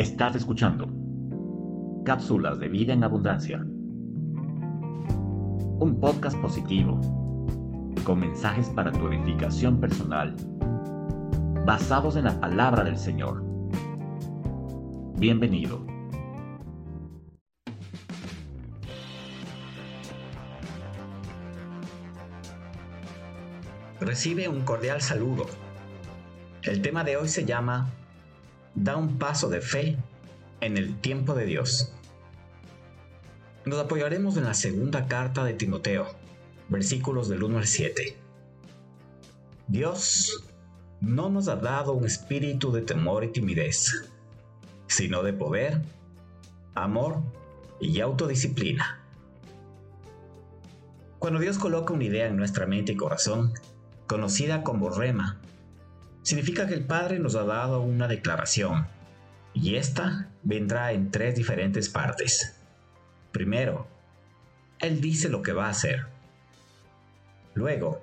Estás escuchando Cápsulas de Vida en Abundancia. Un podcast positivo, con mensajes para tu edificación personal, basados en la palabra del Señor. Bienvenido. Recibe un cordial saludo. El tema de hoy se llama Da un paso de fe en el tiempo de Dios. Nos apoyaremos en la segunda carta de Timoteo, versículos del 1 al 7. Dios no nos ha dado un espíritu de temor y timidez, sino de poder, amor y autodisciplina. Cuando Dios coloca una idea en nuestra mente y corazón, conocida como rema, significa que el Padre nos ha dado una declaración, y esta vendrá en tres diferentes partes. Primero, Él dice lo que va a hacer. Luego,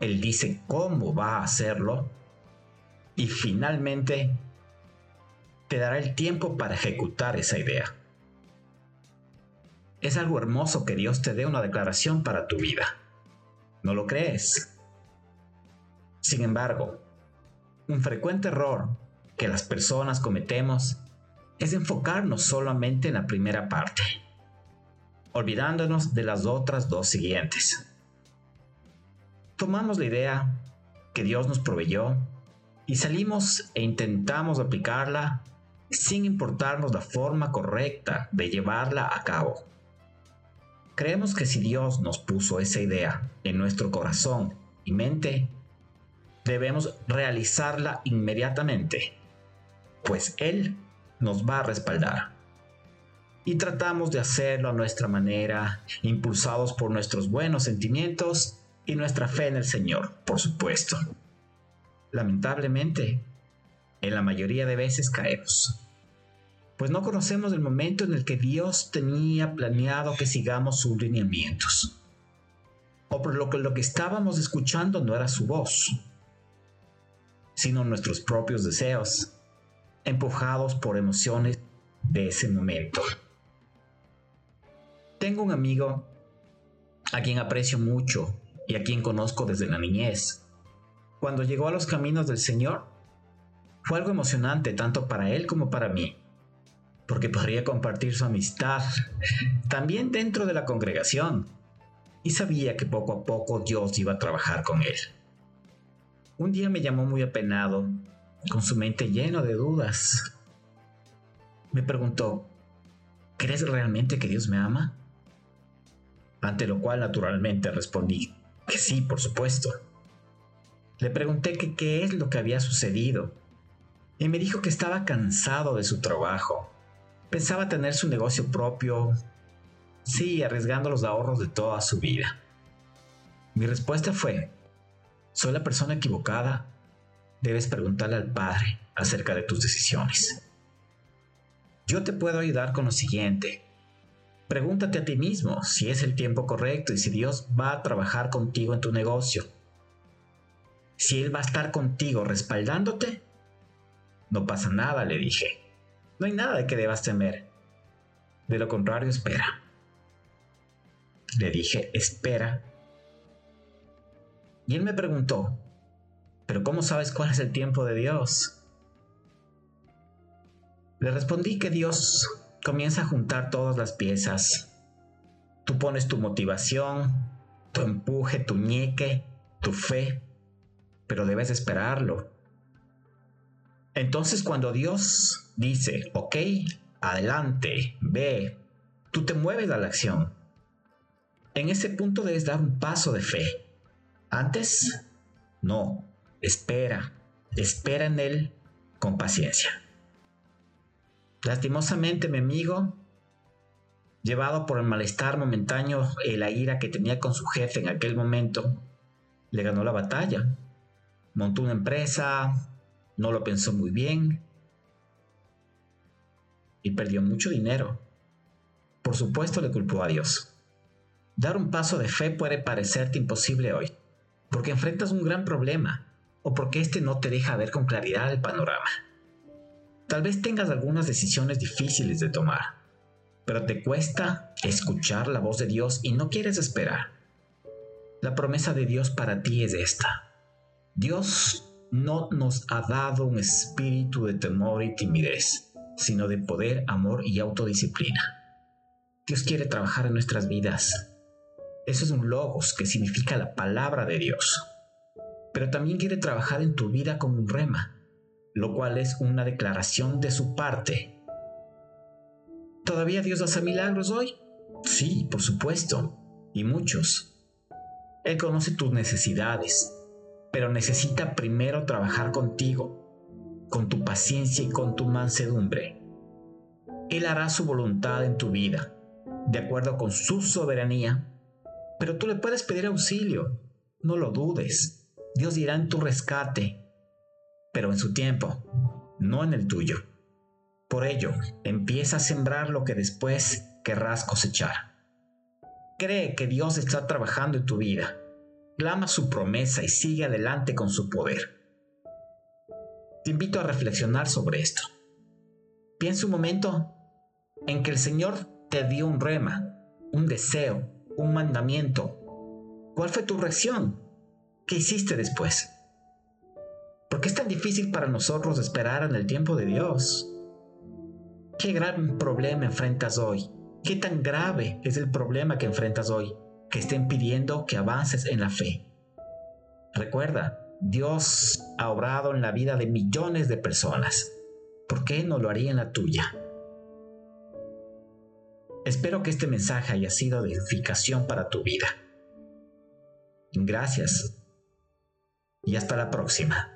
Él dice cómo va a hacerlo. Y finalmente, te dará el tiempo para ejecutar esa idea. Es algo hermoso que Dios te dé una declaración para tu vida. ¿No lo crees? Sin embargo, un frecuente error que las personas cometemos es enfocarnos solamente en la primera parte, olvidándonos de las otras dos siguientes. Tomamos la idea que Dios nos proveyó y salimos e intentamos aplicarla sin importarnos la forma correcta de llevarla a cabo. Creemos que si Dios nos puso esa idea en nuestro corazón y mente, debemos realizarla inmediatamente, pues Él nos va a respaldar. Y tratamos de hacerlo a nuestra manera, impulsados por nuestros buenos sentimientos y nuestra fe en el Señor, por supuesto. Lamentablemente, en la mayoría de veces caemos, pues no conocemos el momento en el que Dios tenía planeado que sigamos sus lineamientos, o por lo que lo que estábamos escuchando no era su voz, sino nuestros propios deseos, empujados por emociones de ese momento. Tengo un amigo a quien aprecio mucho y a quien conozco desde la niñez. Cuando llegó a los caminos del Señor, fue algo emocionante tanto para él como para mí, porque podría compartir su amistad también dentro de la congregación, y sabía que poco a poco Dios iba a trabajar con él. Un día me llamó muy apenado, con su mente llena de dudas. Me preguntó, ¿crees realmente que Dios me ama? Ante lo cual naturalmente respondí que sí, por supuesto. Le pregunté que qué es lo que había sucedido y me dijo que estaba cansado de su trabajo. Pensaba tener su negocio propio, sí, arriesgando los ahorros de toda su vida. Mi respuesta fue, soy la persona equivocada, debes preguntarle al Padre acerca de tus decisiones. Yo te puedo ayudar con lo siguiente. Pregúntate a ti mismo si es el tiempo correcto y si Dios va a trabajar contigo en tu negocio. Si Él va a estar contigo respaldándote, no pasa nada, le dije. No hay nada de que debas temer. De lo contrario, espera. Le dije, espera y él me preguntó, ¿pero cómo sabes cuál es el tiempo de Dios? Le respondí que Dios comienza a juntar todas las piezas. Tú pones tu motivación, tu empuje, tu ñeque, tu fe, pero debes esperarlo. Entonces cuando Dios dice, ok, adelante, ve, tú te mueves a la acción. En ese punto debes dar un paso de fe. Antes, no, espera, espera en Él con paciencia. Lastimosamente, mi amigo, llevado por el malestar momentáneo y la ira que tenía con su jefe en aquel momento, le ganó la batalla. Montó una empresa, no lo pensó muy bien y perdió mucho dinero. Por supuesto le culpó a Dios. Dar un paso de fe puede parecerte imposible hoy, porque enfrentas un gran problema o porque éste no te deja ver con claridad el panorama. Tal vez tengas algunas decisiones difíciles de tomar, pero te cuesta escuchar la voz de Dios y no quieres esperar. La promesa de Dios para ti es esta. Dios no nos ha dado un espíritu de temor y timidez, sino de poder, amor y autodisciplina. Dios quiere trabajar en nuestras vidas. Eso es un logos que significa la palabra de Dios. Pero también quiere trabajar en tu vida como un rema, lo cual es una declaración de su parte. ¿Todavía Dios hace milagros hoy? Sí, por supuesto, y muchos. Él conoce tus necesidades, pero necesita primero trabajar contigo, con tu paciencia y con tu mansedumbre. Él hará su voluntad en tu vida, de acuerdo con su soberanía, pero tú le puedes pedir auxilio, no lo dudes. Dios irá en tu rescate, pero en su tiempo, no en el tuyo. Por ello, empieza a sembrar lo que después querrás cosechar. Cree que Dios está trabajando en tu vida clama su promesa y sigue adelante con su poder. Te invito a reflexionar sobre esto. Piensa un momento en que el Señor te dio un rema, un deseo, un mandamiento. ¿Cuál fue tu reacción? ¿Qué hiciste después? ¿Por qué es tan difícil para nosotros esperar en el tiempo de Dios? ¿Qué gran problema enfrentas hoy? ¿Qué tan grave es el problema que enfrentas hoy? que estén pidiendo que avances en la fe. Recuerda, Dios ha obrado en la vida de millones de personas. ¿Por qué no lo haría en la tuya? Espero que este mensaje haya sido de edificación para tu vida. Gracias y hasta la próxima.